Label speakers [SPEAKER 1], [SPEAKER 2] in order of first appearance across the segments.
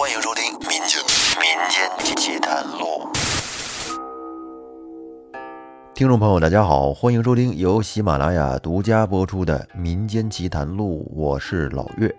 [SPEAKER 1] 欢迎收听《民间民间奇谈录》。听众朋友，大家好，欢迎收听由喜马拉雅独家播出的《民间奇谈录》，我是老岳。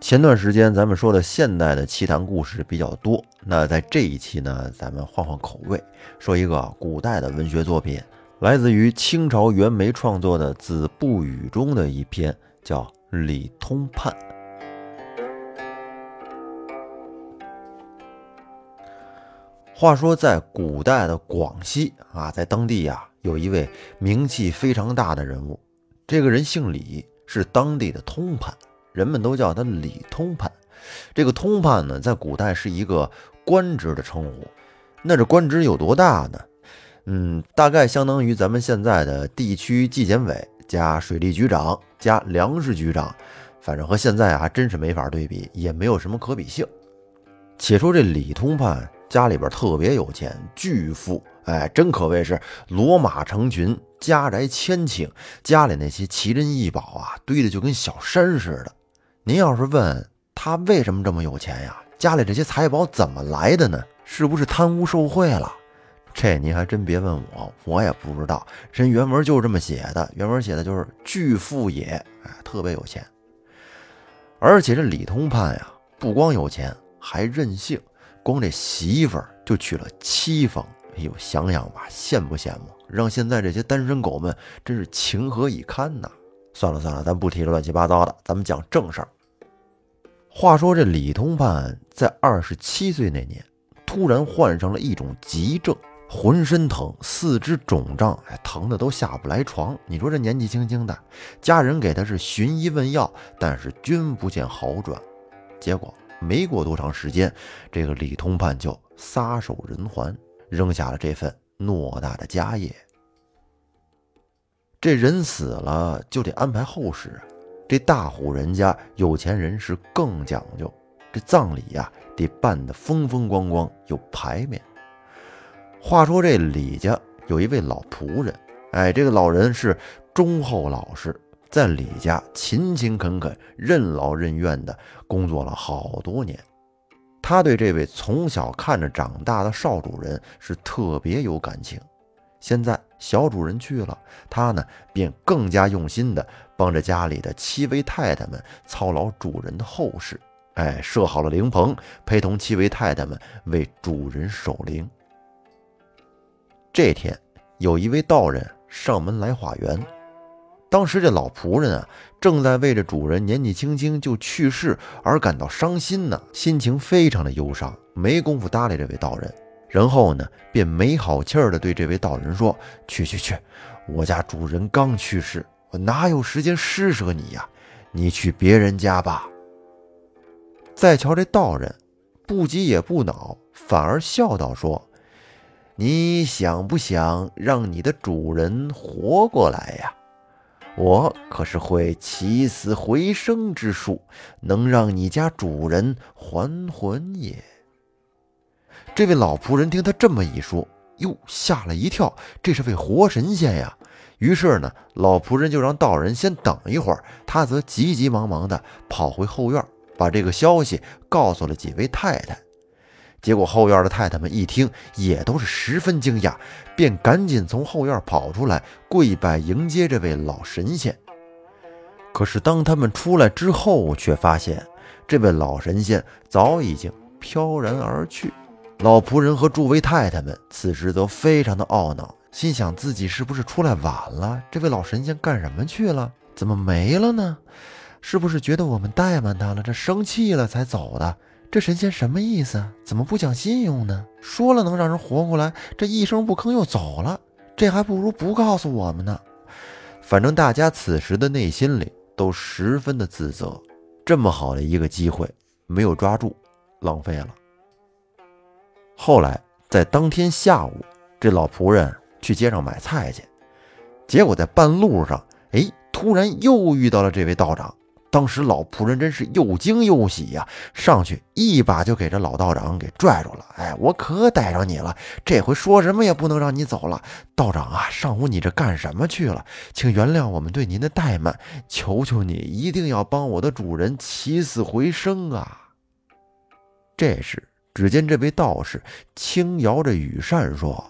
[SPEAKER 1] 前段时间咱们说的现代的奇谈故事比较多，那在这一期呢，咱们换换口味，说一个古代的文学作品，来自于清朝袁枚创作的《子不语》中的一篇，叫《李通判》。话说，在古代的广西啊，在当地呀，有一位名气非常大的人物。这个人姓李，是当地的通判，人们都叫他李通判。这个通判呢，在古代是一个官职的称呼。那这官职有多大呢？嗯，大概相当于咱们现在的地区纪检委加水利局长加粮食局长。反正和现在啊，真是没法对比，也没有什么可比性。且说这李通判。家里边特别有钱，巨富，哎，真可谓是骡马成群，家宅千顷，家里那些奇珍异宝啊，堆的就跟小山似的。您要是问他为什么这么有钱呀？家里这些财宝怎么来的呢？是不是贪污受贿了？这您还真别问我，我也不知道。人原文就是这么写的，原文写的就是巨富也，哎，特别有钱。而且这李通判呀，不光有钱，还任性。光这媳妇儿就娶了七房，哎呦，想想吧，羡不羡慕？让现在这些单身狗们真是情何以堪呐！算了算了，咱不提这乱七八糟的，咱们讲正事儿。话说这李通判在二十七岁那年，突然患上了一种急症，浑身疼，四肢肿胀，哎，疼的都下不来床。你说这年纪轻轻的，家人给他是寻医问药，但是均不见好转，结果。没过多长时间，这个李通判就撒手人寰，扔下了这份偌大的家业。这人死了就得安排后事，这大户人家有钱人是更讲究，这葬礼呀得办得风风光光，有排面。话说这李家有一位老仆人，哎，这个老人是忠厚老实。在李家勤勤恳恳、任劳任怨地工作了好多年，他对这位从小看着长大的少主人是特别有感情。现在小主人去了，他呢便更加用心地帮着家里的七位太太们操劳主人的后事。哎，设好了灵棚，陪同七位太太们为主人守灵。这天，有一位道人上门来化缘。当时这老仆人啊，正在为这主人年纪轻轻就去世而感到伤心呢，心情非常的忧伤，没工夫搭理这位道人。然后呢，便没好气儿的对这位道人说：“去去去，我家主人刚去世，我哪有时间施舍你呀？你去别人家吧。”再瞧这道人，不急也不恼，反而笑道：“说，你想不想让你的主人活过来呀？”我可是会起死回生之术，能让你家主人还魂也。这位老仆人听他这么一说，哟，吓了一跳，这是位活神仙呀！于是呢，老仆人就让道人先等一会儿，他则急急忙忙地跑回后院，把这个消息告诉了几位太太。结果后院的太太们一听，也都是十分惊讶，便赶紧从后院跑出来跪拜迎接这位老神仙。可是当他们出来之后，却发现这位老神仙早已经飘然而去。老仆人和诸位太太们此时都非常的懊恼，心想自己是不是出来晚了？这位老神仙干什么去了？怎么没了呢？是不是觉得我们怠慢他了，这生气了才走的？这神仙什么意思？怎么不讲信用呢？说了能让人活过来，这一声不吭又走了，这还不如不告诉我们呢。反正大家此时的内心里都十分的自责，这么好的一个机会没有抓住，浪费了。后来在当天下午，这老仆人去街上买菜去，结果在半路上，哎，突然又遇到了这位道长。当时老仆人真是又惊又喜呀，上去一把就给这老道长给拽住了。哎，我可逮着你了，这回说什么也不能让你走了。道长啊，上午你这干什么去了？请原谅我们对您的怠慢，求求你一定要帮我的主人起死回生啊！这时，只见这位道士轻摇着羽扇说：“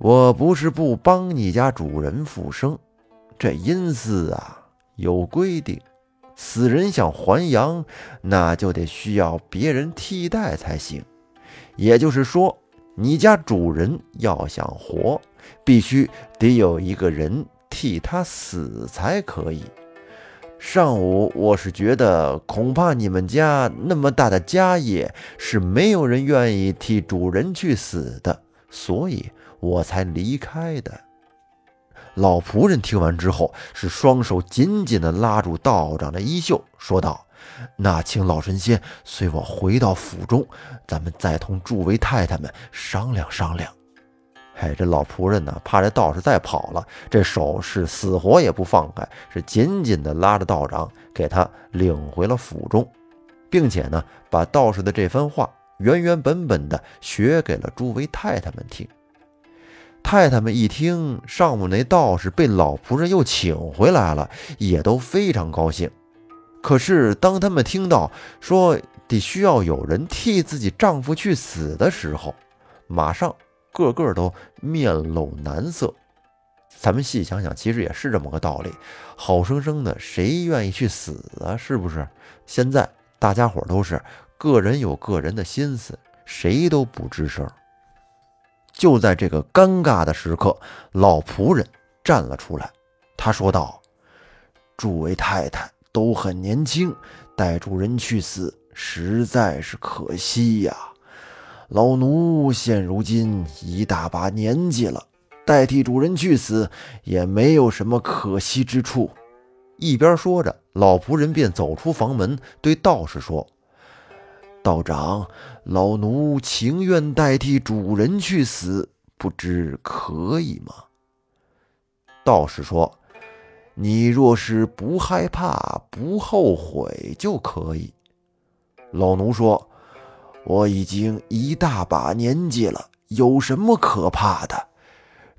[SPEAKER 1] 我不是不帮你家主人复生，这阴司啊有规定，死人想还阳，那就得需要别人替代才行。也就是说，你家主人要想活，必须得有一个人替他死才可以。”上午我是觉得，恐怕你们家那么大的家业，是没有人愿意替主人去死的，所以我才离开的。老仆人听完之后，是双手紧紧地拉住道长的衣袖，说道：“那请老神仙随我回到府中，咱们再同诸位太太们商量商量。”哎，这老仆人呢，怕这道士再跑了，这手是死活也不放开，是紧紧地拉着道长，给他领回了府中，并且呢，把道士的这番话原原本本的学给了诸位太太们听。太太们一听上午那道士被老仆人又请回来了，也都非常高兴。可是当他们听到说得需要有人替自己丈夫去死的时候，马上。个个都面露难色，咱们细想想，其实也是这么个道理。好生生的，谁愿意去死啊？是不是？现在大家伙都是个人有个人的心思，谁都不吱声。就在这个尴尬的时刻，老仆人站了出来，他说道：“诸位太太都很年轻，带主人去死，实在是可惜呀。”老奴现如今一大把年纪了，代替主人去死也没有什么可惜之处。一边说着，老仆人便走出房门，对道士说：“道长，老奴情愿代替主人去死，不知可以吗？”道士说：“你若是不害怕、不后悔，就可以。”老奴说。我已经一大把年纪了，有什么可怕的？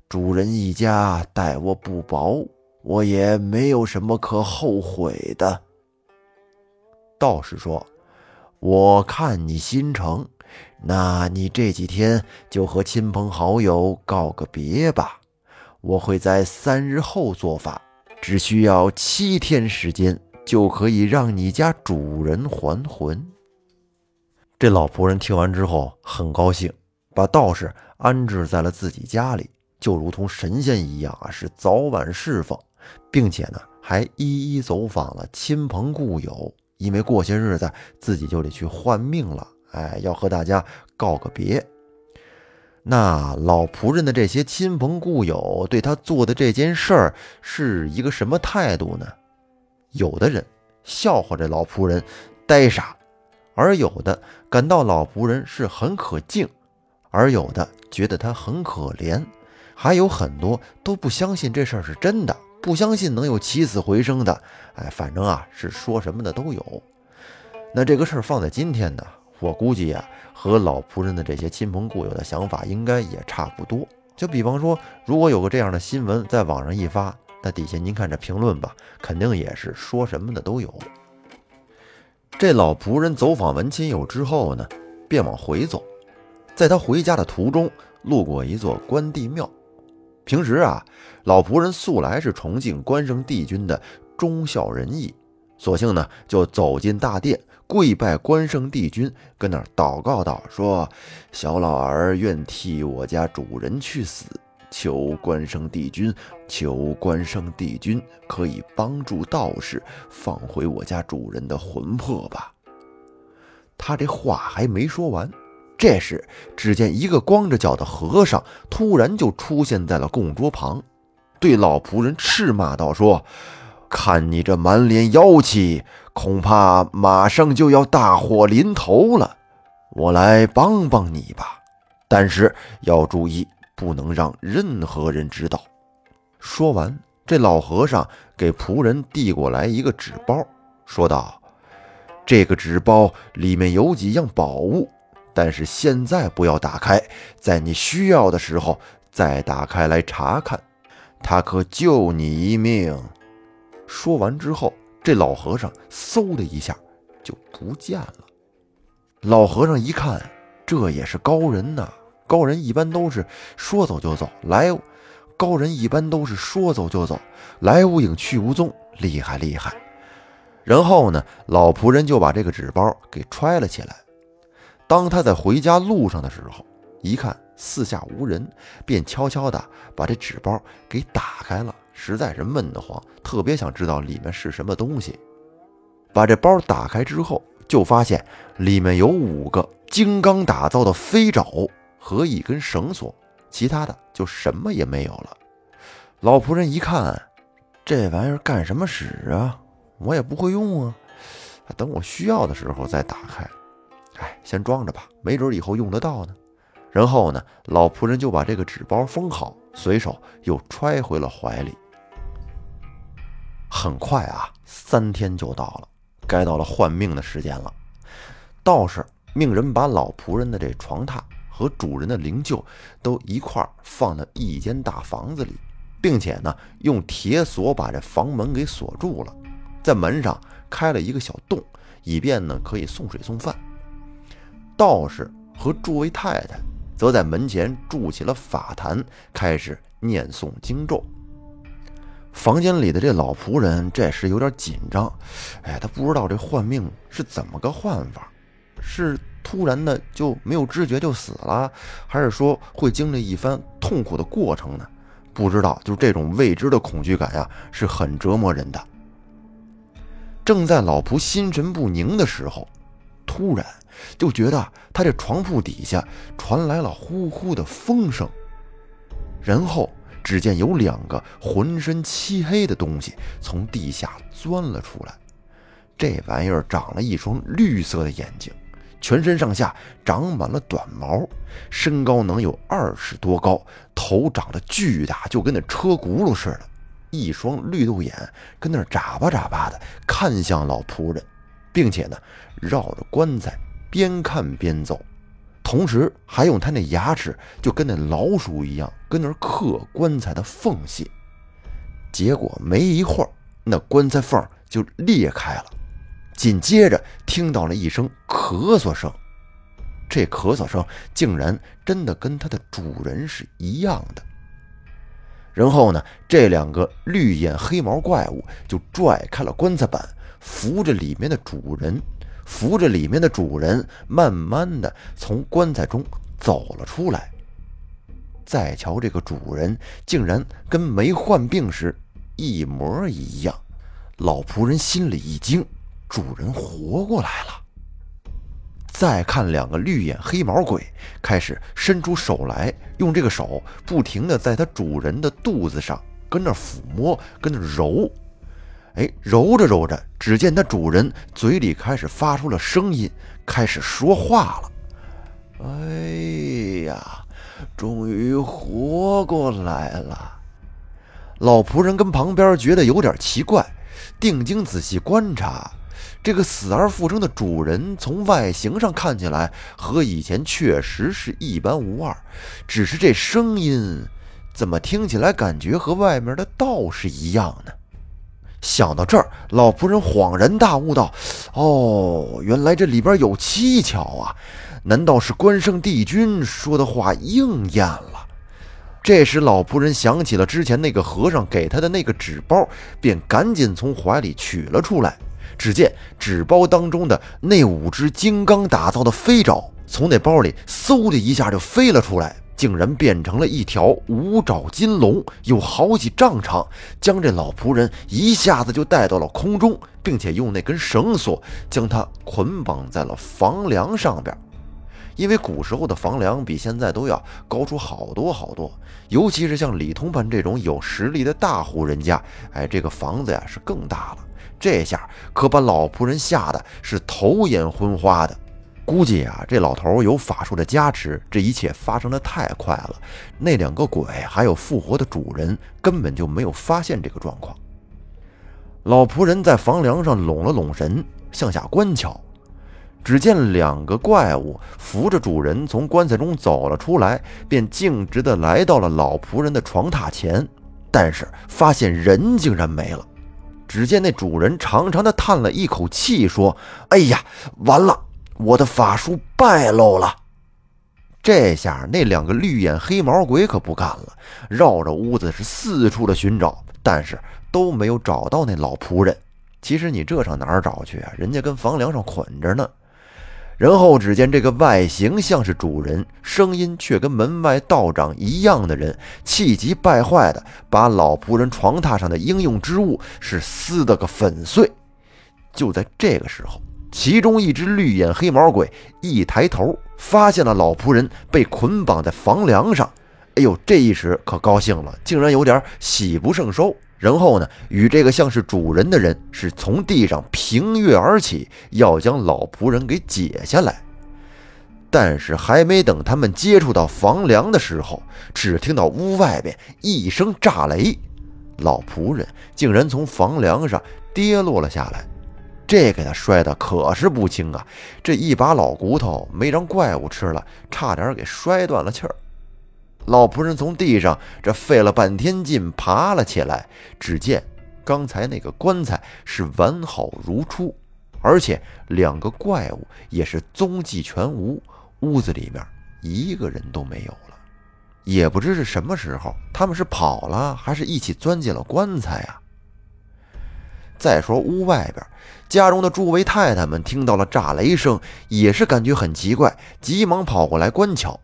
[SPEAKER 1] 主人一家待我不薄，我也没有什么可后悔的。道士说：“我看你心诚，那你这几天就和亲朋好友告个别吧。我会在三日后做法，只需要七天时间，就可以让你家主人还魂。”这老仆人听完之后很高兴，把道士安置在了自己家里，就如同神仙一样啊，是早晚侍奉，并且呢还一一走访了亲朋故友，因为过些日子自己就得去换命了，哎，要和大家告个别。那老仆人的这些亲朋故友对他做的这件事儿是一个什么态度呢？有的人笑话这老仆人呆傻。而有的感到老仆人是很可敬，而有的觉得他很可怜，还有很多都不相信这事儿是真的，不相信能有起死回生的。哎，反正啊，是说什么的都有。那这个事儿放在今天呢，我估计呀，和老仆人的这些亲朋故友的想法应该也差不多。就比方说，如果有个这样的新闻在网上一发，那底下您看这评论吧，肯定也是说什么的都有。这老仆人走访完亲友之后呢，便往回走。在他回家的途中，路过一座关帝庙。平时啊，老仆人素来是崇敬关圣帝君的忠孝仁义，索性呢就走进大殿，跪拜关圣帝君，跟那儿祷告道：“说小老儿愿替我家主人去死。”求关圣帝君，求关圣帝君可以帮助道士放回我家主人的魂魄吧。他这话还没说完，这时只见一个光着脚的和尚突然就出现在了供桌旁，对老仆人斥骂道：“说，看你这满脸妖气，恐怕马上就要大祸临头了。我来帮帮你吧，但是要注意。”不能让任何人知道。说完，这老和尚给仆人递过来一个纸包，说道：“这个纸包里面有几样宝物，但是现在不要打开，在你需要的时候再打开来查看，他可救你一命。”说完之后，这老和尚嗖的一下就不见了。老和尚一看，这也是高人呐！高人一般都是说走就走，来，高人一般都是说走就走，来无影去无踪，厉害厉害。然后呢，老仆人就把这个纸包给揣了起来。当他在回家路上的时候，一看四下无人，便悄悄地把这纸包给打开了。实在是闷得慌，特别想知道里面是什么东西。把这包打开之后，就发现里面有五个金刚打造的飞爪和一根绳索，其他的就什么也没有了。老仆人一看，这玩意儿干什么使啊？我也不会用啊，等我需要的时候再打开。哎，先装着吧，没准以后用得到呢。然后呢，老仆人就把这个纸包封好，随手又揣回了怀里。很快啊，三天就到了。该到了换命的时间了，道士命人把老仆人的这床榻和主人的灵柩都一块放到一间大房子里，并且呢用铁锁把这房门给锁住了，在门上开了一个小洞，以便呢可以送水送饭。道士和诸位太太则在门前筑起了法坛，开始念诵经咒。房间里的这老仆人这时有点紧张，哎，他不知道这换命是怎么个换法，是突然的就没有知觉就死了，还是说会经历一番痛苦的过程呢？不知道，就这种未知的恐惧感呀，是很折磨人的。正在老仆心神不宁的时候，突然就觉得他这床铺底下传来了呼呼的风声，然后。只见有两个浑身漆黑的东西从地下钻了出来，这玩意儿长了一双绿色的眼睛，全身上下长满了短毛，身高能有二十多高，头长得巨大，就跟那车轱辘似的，一双绿豆眼跟那眨巴眨巴的看向老仆人，并且呢绕着棺材边看边走。同时还用他那牙齿，就跟那老鼠一样，跟那刻棺材的缝隙。结果没一会儿，那棺材缝就裂开了，紧接着听到了一声咳嗽声。这咳嗽声竟然真的跟他的主人是一样的。然后呢，这两个绿眼黑毛怪物就拽开了棺材板，扶着里面的主人。扶着里面的主人，慢慢的从棺材中走了出来。再瞧这个主人，竟然跟没患病时一模一样。老仆人心里一惊，主人活过来了。再看两个绿眼黑毛鬼，开始伸出手来，用这个手不停的在他主人的肚子上跟那抚摸，跟那揉。哎，揉着揉着，只见它主人嘴里开始发出了声音，开始说话了。哎呀，终于活过来了！老仆人跟旁边觉得有点奇怪，定睛仔细观察，这个死而复生的主人，从外形上看起来和以前确实是一般无二，只是这声音怎么听起来感觉和外面的道士一样呢？想到这儿，老仆人恍然大悟道：“哦，原来这里边有蹊跷啊！难道是关圣帝君说的话应验了？”这时，老仆人想起了之前那个和尚给他的那个纸包，便赶紧从怀里取了出来。只见纸包当中的那五只金刚打造的飞爪，从那包里嗖的一下就飞了出来。竟然变成了一条五爪金龙，有好几丈长，将这老仆人一下子就带到了空中，并且用那根绳索将他捆绑在了房梁上边。因为古时候的房梁比现在都要高出好多好多，尤其是像李通判这种有实力的大户人家，哎，这个房子呀是更大了。这下可把老仆人吓得是头眼昏花的。估计啊，这老头有法术的加持，这一切发生的太快了。那两个鬼还有复活的主人根本就没有发现这个状况。老仆人在房梁上拢了拢神，向下观瞧，只见两个怪物扶着主人从棺材中走了出来，便径直的来到了老仆人的床榻前，但是发现人竟然没了。只见那主人长长的叹了一口气，说：“哎呀，完了！”我的法术败露了。这下那两个绿眼黑毛鬼可不干了，绕着屋子是四处的寻找，但是都没有找到那老仆人。其实你这上哪儿找去啊？人家跟房梁上捆着呢。然后只见这个外形像是主人，声音却跟门外道长一样的人，气急败坏的把老仆人床榻上的应用之物是撕得个粉碎。就在这个时候，其中一只绿眼黑毛鬼一抬头，发现了老仆人被捆绑在房梁上。哎呦，这一时可高兴了，竟然有点喜不胜收。然后呢，与这个像是主人的人是从地上平跃而起，要将老仆人给解下来。但是还没等他们接触到房梁的时候，只听到屋外边一声炸雷，老仆人竟然从房梁上跌落了下来。这给他摔的可是不轻啊！这一把老骨头没让怪物吃了，差点给摔断了气儿。老仆人从地上这费了半天劲爬了起来，只见刚才那个棺材是完好如初，而且两个怪物也是踪迹全无，屋子里面一个人都没有了。也不知是什么时候，他们是跑了，还是一起钻进了棺材啊？再说屋外边，家中的诸位太太们听到了炸雷声，也是感觉很奇怪，急忙跑过来观瞧。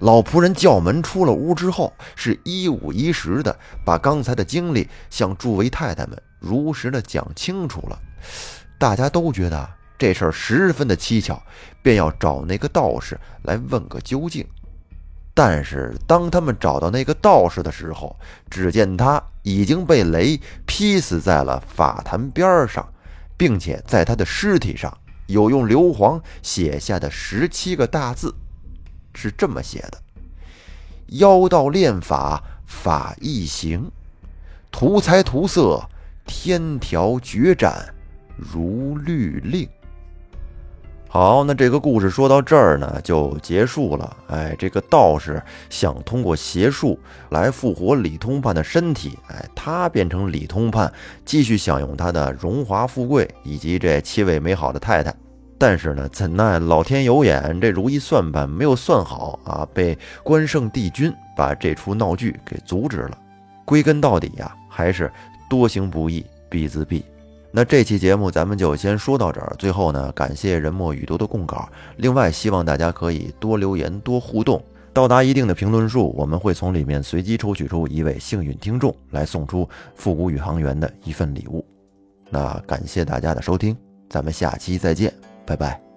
[SPEAKER 1] 老仆人叫门出了屋之后，是一五一十的把刚才的经历向诸位太太们如实的讲清楚了。大家都觉得这事儿十分的蹊跷，便要找那个道士来问个究竟。但是当他们找到那个道士的时候，只见他已经被雷劈死在了法坛边上，并且在他的尸体上有用硫磺写下的十七个大字。是这么写的：“妖道炼法法易行，图财图色天条决斩如律令。”好，那这个故事说到这儿呢，就结束了。哎，这个道士想通过邪术来复活李通判的身体，哎，他变成李通判，继续享用他的荣华富贵以及这七位美好的太太。但是呢，怎奈老天有眼，这如意算盘没有算好啊，被关圣帝君把这出闹剧给阻止了。归根到底呀，还是多行不义必自毙。那这期节目咱们就先说到这儿。最后呢，感谢人墨雨多的供稿。另外，希望大家可以多留言、多互动，到达一定的评论数，我们会从里面随机抽取出一位幸运听众，来送出复古宇航员的一份礼物。那感谢大家的收听，咱们下期再见。拜拜。